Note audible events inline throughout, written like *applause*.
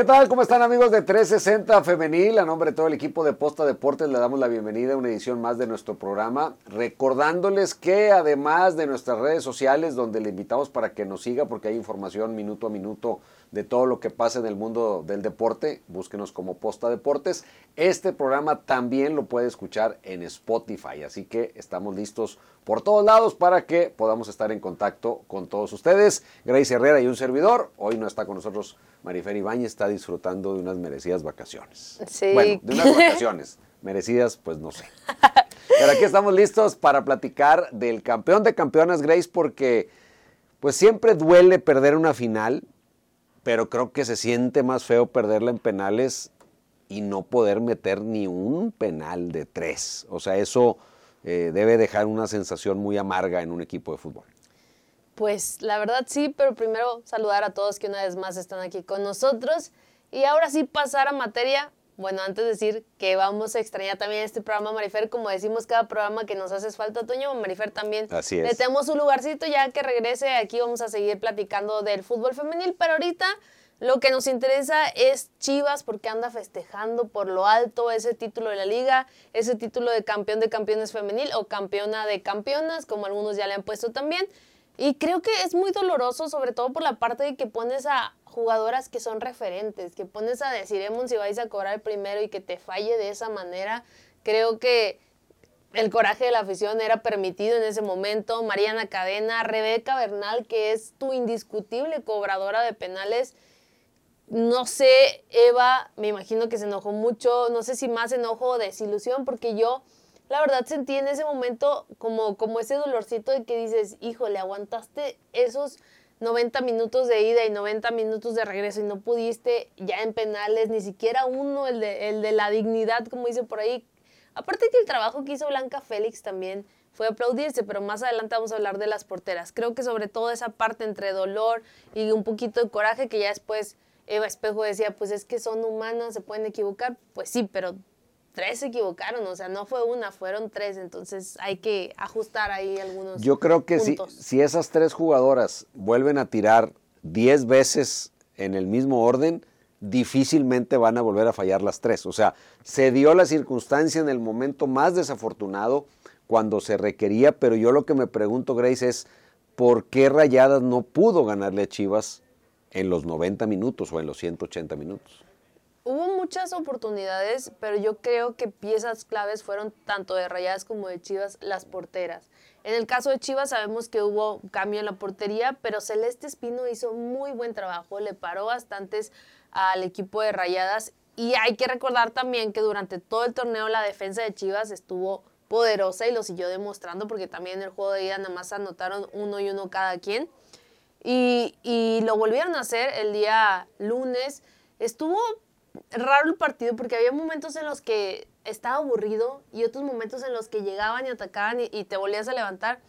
¿Qué tal? ¿Cómo están amigos de 360 Femenil? A nombre de todo el equipo de Posta Deportes le damos la bienvenida a una edición más de nuestro programa, recordándoles que además de nuestras redes sociales, donde le invitamos para que nos siga porque hay información minuto a minuto de todo lo que pasa en el mundo del deporte, búsquenos como Posta Deportes. Este programa también lo puede escuchar en Spotify, así que estamos listos por todos lados para que podamos estar en contacto con todos ustedes. Grace Herrera y un servidor, hoy no está con nosotros Marifer Ibañez está disfrutando de unas merecidas vacaciones. Sí. Bueno, de unas vacaciones. *laughs* merecidas, pues no sé. Pero aquí estamos listos para platicar del campeón de campeonas, Grace, porque pues siempre duele perder una final, pero creo que se siente más feo perderla en penales y no poder meter ni un penal de tres. O sea, eso eh, debe dejar una sensación muy amarga en un equipo de fútbol. Pues la verdad sí, pero primero saludar a todos que una vez más están aquí con nosotros. Y ahora sí pasar a materia. Bueno, antes de decir que vamos a extrañar también este programa, Marifer, como decimos cada programa que nos hace falta, Toño, Marifer también. Así es. Le tenemos un lugarcito ya que regrese. Aquí vamos a seguir platicando del fútbol femenil, pero ahorita lo que nos interesa es Chivas porque anda festejando por lo alto ese título de la liga, ese título de campeón de campeones femenil o campeona de campeonas, como algunos ya le han puesto también. Y creo que es muy doloroso, sobre todo por la parte de que pones a jugadoras que son referentes, que pones a decir, Emon, si vais a cobrar primero y que te falle de esa manera. Creo que el coraje de la afición era permitido en ese momento. Mariana Cadena, Rebeca Bernal, que es tu indiscutible cobradora de penales. No sé, Eva, me imagino que se enojó mucho, no sé si más enojo o desilusión, porque yo la verdad sentí en ese momento como, como ese dolorcito de que dices, híjole, aguantaste esos 90 minutos de ida y 90 minutos de regreso y no pudiste ya en penales, ni siquiera uno, el de, el de la dignidad, como dice por ahí. Aparte que el trabajo que hizo Blanca Félix también fue aplaudirse, pero más adelante vamos a hablar de las porteras. Creo que sobre todo esa parte entre dolor y un poquito de coraje que ya después Eva Espejo decía, pues es que son humanas, se pueden equivocar. Pues sí, pero tres se equivocaron, o sea, no fue una, fueron tres, entonces hay que ajustar ahí algunos. Yo creo que si, si, esas tres jugadoras vuelven a tirar diez veces en el mismo orden, difícilmente van a volver a fallar las tres. O sea, se dio la circunstancia en el momento más desafortunado cuando se requería, pero yo lo que me pregunto, Grace, es por qué Rayadas no pudo ganarle a Chivas en los 90 minutos o en los 180 minutos. Hubo muchas oportunidades, pero yo creo que piezas claves fueron tanto de Rayadas como de Chivas las porteras. En el caso de Chivas sabemos que hubo cambio en la portería, pero Celeste Espino hizo muy buen trabajo, le paró bastantes al equipo de Rayadas y hay que recordar también que durante todo el torneo la defensa de Chivas estuvo poderosa y lo siguió demostrando porque también en el juego de ida nada más anotaron uno y uno cada quien. Y, y lo volvieron a hacer el día lunes. Estuvo raro el partido porque había momentos en los que estaba aburrido y otros momentos en los que llegaban y atacaban y, te volvías a levantar.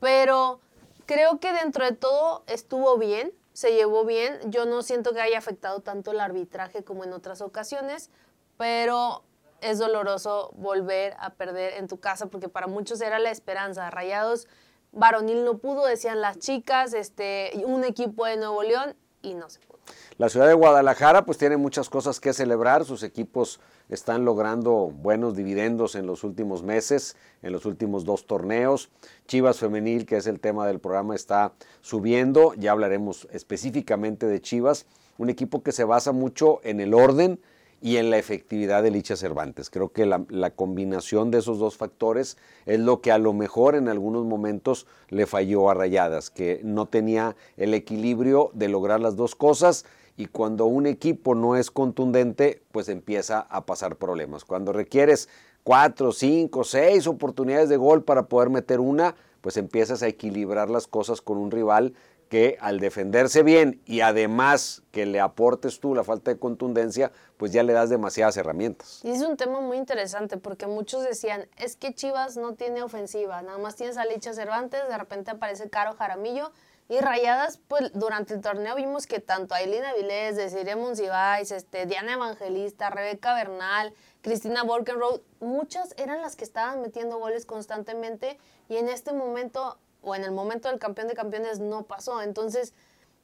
Pero creo que dentro de todo estuvo bien, se llevó bien. Yo no siento que haya afectado tanto el arbitraje como en otras ocasiones, pero es doloroso volver a perder en tu casa porque para muchos era la esperanza. Rayados varonil no pudo, decían las chicas, este, un equipo de Nuevo León y no se pudo. La ciudad de Guadalajara pues tiene muchas cosas que celebrar, sus equipos están logrando buenos dividendos en los últimos meses, en los últimos dos torneos. Chivas Femenil, que es el tema del programa, está subiendo, ya hablaremos específicamente de Chivas, un equipo que se basa mucho en el orden, y en la efectividad de Licha Cervantes. Creo que la, combinación de esos dos factores es lo que a lo mejor en algunos momentos le falló a Rayadas, que no tenía el equilibrio de lograr las dos cosas y cuando un equipo no es contundente, pues empieza a pasar problemas. Cuando requieres cuatro, cinco, seis oportunidades de gol para poder meter una, pues empiezas a equilibrar las cosas con un rival que al defenderse bien y además que le aportes tú la falta de contundencia, pues ya le das demasiadas herramientas. Y es un tema muy interesante porque muchos decían, es que Chivas no tiene ofensiva, nada más tienes a Licha Cervantes, de repente aparece Caro Jaramillo y Rayadas, pues durante el torneo vimos que tanto Ailina Vilés, Desiree Monsiváis, este, Diana Evangelista, Rebeca Bernal, Cristina Volkenroth, muchas eran las que estaban metiendo goles constantemente y en este momento o en el momento del campeón de campeones no pasó. Entonces,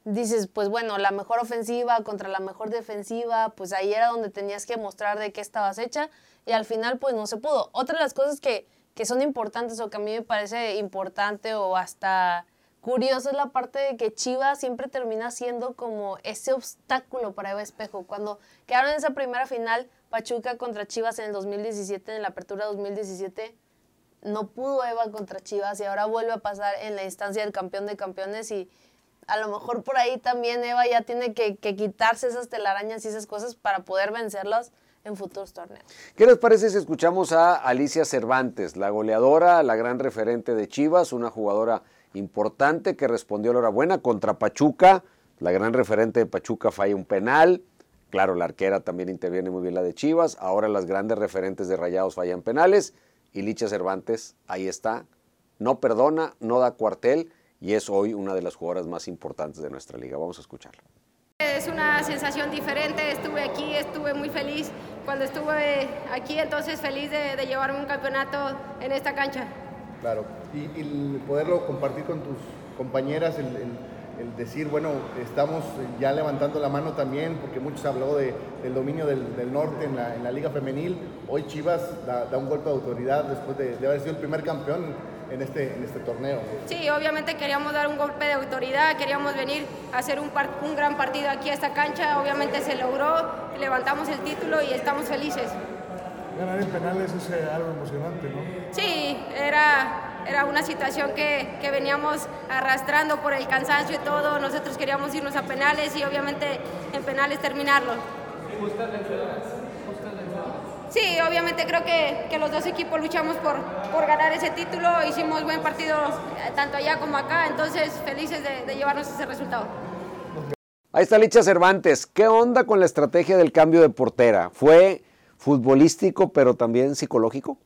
dices, pues bueno, la mejor ofensiva contra la mejor defensiva, pues ahí era donde tenías que mostrar de qué estabas hecha y al final pues no se pudo. Otra de las cosas que, que son importantes o que a mí me parece importante o hasta curioso es la parte de que Chivas siempre termina siendo como ese obstáculo para Eva Espejo. Cuando quedaron en esa primera final, Pachuca contra Chivas en el 2017, en la apertura 2017, no pudo Eva contra Chivas y ahora vuelve a pasar en la instancia del campeón de campeones y a lo mejor por ahí también Eva ya tiene que, quitarse esas telarañas y esas cosas para poder vencerlas en futuros torneos. ¿Qué les parece si escuchamos a Alicia Cervantes, la goleadora, la gran referente de Chivas, una jugadora importante que respondió la buena contra Pachuca? La gran referente de Pachuca falla un penal. Claro, la arquera también interviene muy bien la de Chivas. Ahora las grandes referentes de Rayados fallan penales. Y Licha Cervantes, ahí está. No perdona, no da cuartel y es hoy una de las jugadoras más importantes de nuestra liga. Vamos a escucharla. Es una sensación diferente, estuve aquí, estuve muy feliz cuando estuve aquí, entonces feliz de, llevarme un campeonato en esta cancha. Claro, y, poderlo compartir con tus compañeras, el, decir, bueno, estamos ya levantando la mano también, porque muchos habló de, del dominio del, norte en la, liga femenil, hoy Chivas da, un golpe de autoridad después de, de haber sido el primer campeón en este, en este torneo. Sí, obviamente queríamos dar un golpe de autoridad, queríamos venir a hacer un, un gran partido aquí a esta cancha, obviamente se logró, levantamos el título y estamos felices. Ganar en penales es eh, algo emocionante, ¿no? Sí, era, era una situación que, que, veníamos arrastrando por el cansancio y todo. Nosotros queríamos irnos a penales y obviamente en penales terminarlo. Sí, obviamente creo que, que, los dos equipos luchamos por, por ganar ese título, hicimos buen partido eh, tanto allá como acá, entonces felices de, llevarnos ese resultado. Ahí está Licha Cervantes. ¿Qué onda con la estrategia del cambio de portera? ¿Fue futbolístico pero también psicológico?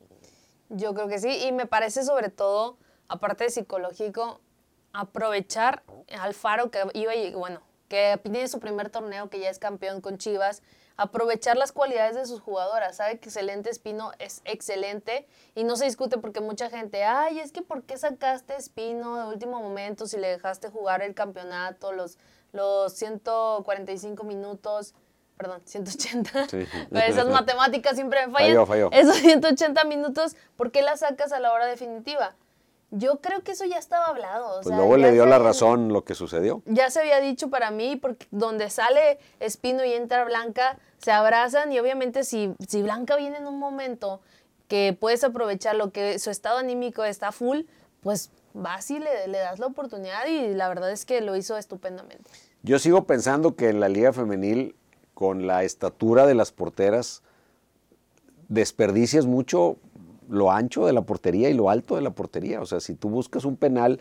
Yo creo que sí, y me parece sobre todo, aparte de psicológico, aprovechar al Faro que iba, bueno, que tiene su primer torneo, que ya es campeón con Chivas, aprovechar las cualidades de sus jugadoras. Sabe que excelente Espino es excelente y no se discute porque mucha gente, ay, es que ¿por qué sacaste Espino de último momento si le dejaste jugar el campeonato, los, los 145 minutos? Perdón, *laughs* 180. Pero esas matemáticas siempre me fallan. Falló, Esos 180 minutos, ¿por qué las sacas a la hora definitiva? Yo creo que eso ya estaba hablado. pues luego le dio la razón lo que sucedió. Ya se había dicho para mí, porque donde sale Espino y entra Blanca, se abrazan y obviamente si, si Blanca viene en un momento que puedes aprovechar lo que su estado anímico está full, pues vas y le, le das la oportunidad y la verdad es que lo hizo estupendamente. Yo sigo pensando que en la liga femenil, con la estatura de las porteras, desperdicias mucho lo ancho de la portería y lo alto de la portería. O sea, si tú buscas un penal,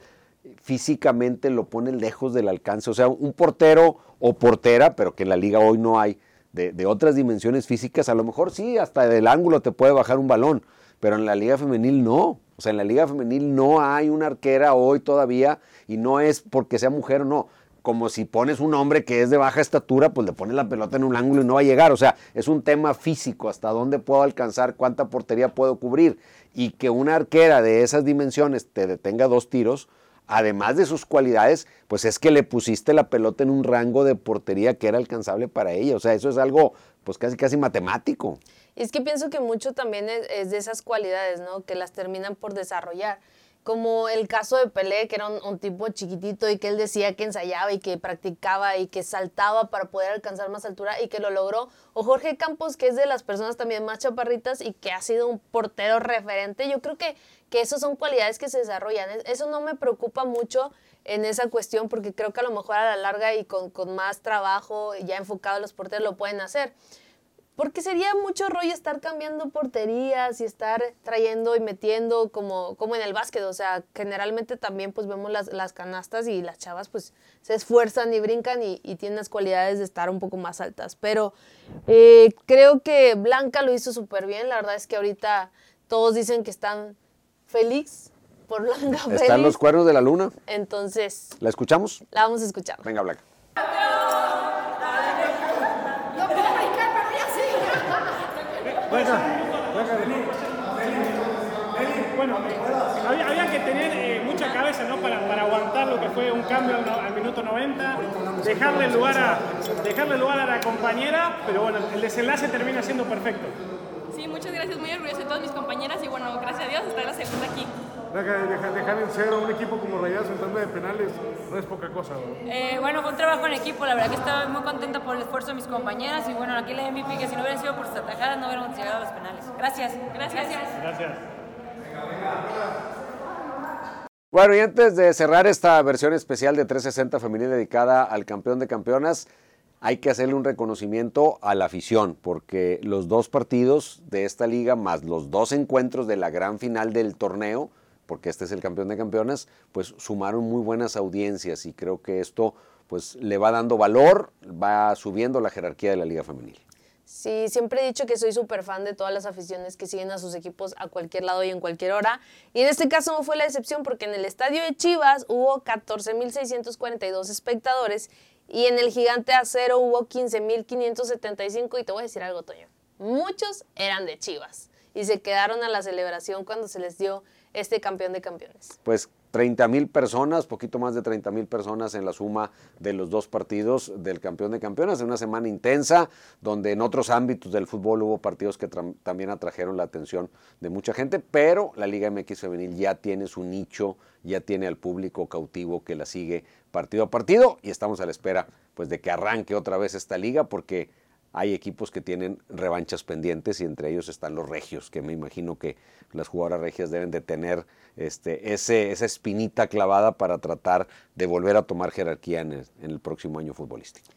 físicamente lo pones lejos del alcance. O sea, un portero o portera, pero que en la liga hoy no hay, de, otras dimensiones físicas, a lo mejor sí, hasta del ángulo te puede bajar un balón, pero en la liga femenil no. O sea, en la liga femenil no hay una arquera hoy todavía y no es porque sea mujer o no como si pones un hombre que es de baja estatura, pues le pones la pelota en un ángulo y no va a llegar. O sea, es un tema físico, hasta dónde puedo alcanzar, cuánta portería puedo cubrir. Y que una arquera de esas dimensiones te detenga dos tiros, además de sus cualidades, pues es que le pusiste la pelota en un rango de portería que era alcanzable para ella. O sea, eso es algo pues casi casi matemático. Y es que pienso que mucho también es, es de esas cualidades, ¿no? Que las terminan por desarrollar como el caso de Pelé, que era un, tipo chiquitito y que él decía que ensayaba y que practicaba y que saltaba para poder alcanzar más altura y que lo logró. O Jorge Campos, que es de las personas también más chaparritas y que ha sido un portero referente. Yo creo que, que esas son cualidades que se desarrollan. Eso no me preocupa mucho en esa cuestión porque creo que a lo mejor a la larga y con, con más trabajo ya enfocado a los porteros lo pueden hacer. Porque sería mucho rollo estar cambiando porterías y estar trayendo y metiendo como, como en el básquet. O sea, generalmente también pues vemos las, las canastas y las chavas pues se esfuerzan y brincan y, tienen las cualidades de estar un poco más altas. Pero eh, creo que Blanca lo hizo súper bien. La verdad es que ahorita todos dicen que están feliz por Blanca. Están los cuernos de la luna. Entonces. ¿La escuchamos? La vamos a escuchar. Venga, Blanca. Bueno, eh, había, que tener eh, mucha cabeza ¿no? para, para, aguantar lo que fue un cambio al, minuto 90, dejarle lugar, a, dejarle lugar a la compañera, pero bueno, el desenlace termina siendo perfecto. Sí, muchas gracias, muy orgullosa de todas mis compañeras y bueno, gracias a Dios estar la segunda aquí. Dejar, dejar en cero un equipo como Rayados en tanda de penales no es poca cosa. Eh, bueno, fue un trabajo en equipo, la verdad que estaba muy contenta por el esfuerzo de mis compañeras y bueno, aquí la MVP que si no hubiera sido por sus atajadas no hubiéramos llegado a los penales. Gracias. Gracias. Gracias. Bueno, y antes de cerrar esta versión especial de 360 femenil dedicada al campeón de campeonas, hay que hacerle un reconocimiento a la afición, porque los dos partidos de esta liga, más los dos encuentros de la gran final del torneo, porque este es el campeón de campeonas, pues sumaron muy buenas audiencias y creo que esto pues le va dando valor, va subiendo la jerarquía de la liga femenil. Sí, siempre he dicho que soy súper fan de todas las aficiones que siguen a sus equipos a cualquier lado y en cualquier hora. Y en este caso no fue la excepción porque en el estadio de Chivas hubo 14.642 espectadores y en el Gigante Acero hubo 15.575 y te voy a decir algo, Toño. Muchos eran de Chivas y se quedaron a la celebración cuando se les dio este campeón de campeones? Pues 30 mil personas, poquito más de 30 mil personas en la suma de los dos partidos del campeón de campeones, en una semana intensa, donde en otros ámbitos del fútbol hubo partidos que también atrajeron la atención de mucha gente, pero la Liga MX femenil ya tiene su nicho, ya tiene al público cautivo que la sigue partido a partido y estamos a la espera pues de que arranque otra vez esta liga porque hay equipos que tienen revanchas pendientes y entre ellos están los regios, que me imagino que las jugadoras regias deben de tener este, ese, esa espinita clavada para tratar de volver a tomar jerarquía en el, próximo año futbolístico.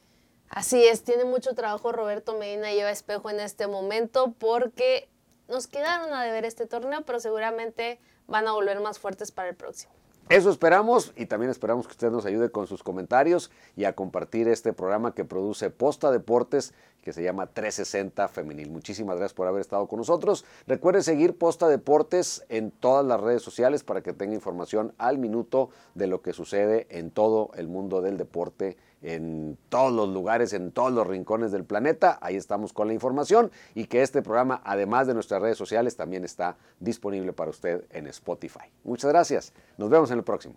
Así es, tiene mucho trabajo Roberto Medina lleva espejo en este momento porque nos quedaron a deber este torneo, pero seguramente van a volver más fuertes para el próximo. Eso esperamos y también esperamos que usted nos ayude con sus comentarios y a compartir este programa que produce Posta Deportes que se llama 360 Femenil. Muchísimas gracias por haber estado con nosotros. Recuerde seguir Posta Deportes en todas las redes sociales para que tenga información al minuto de lo que sucede en todo el mundo del deporte en todos los lugares, en todos los rincones del planeta. Ahí estamos con la información y que este programa, además de nuestras redes sociales, también está disponible para usted en Spotify. Muchas gracias. Nos vemos en el próximo.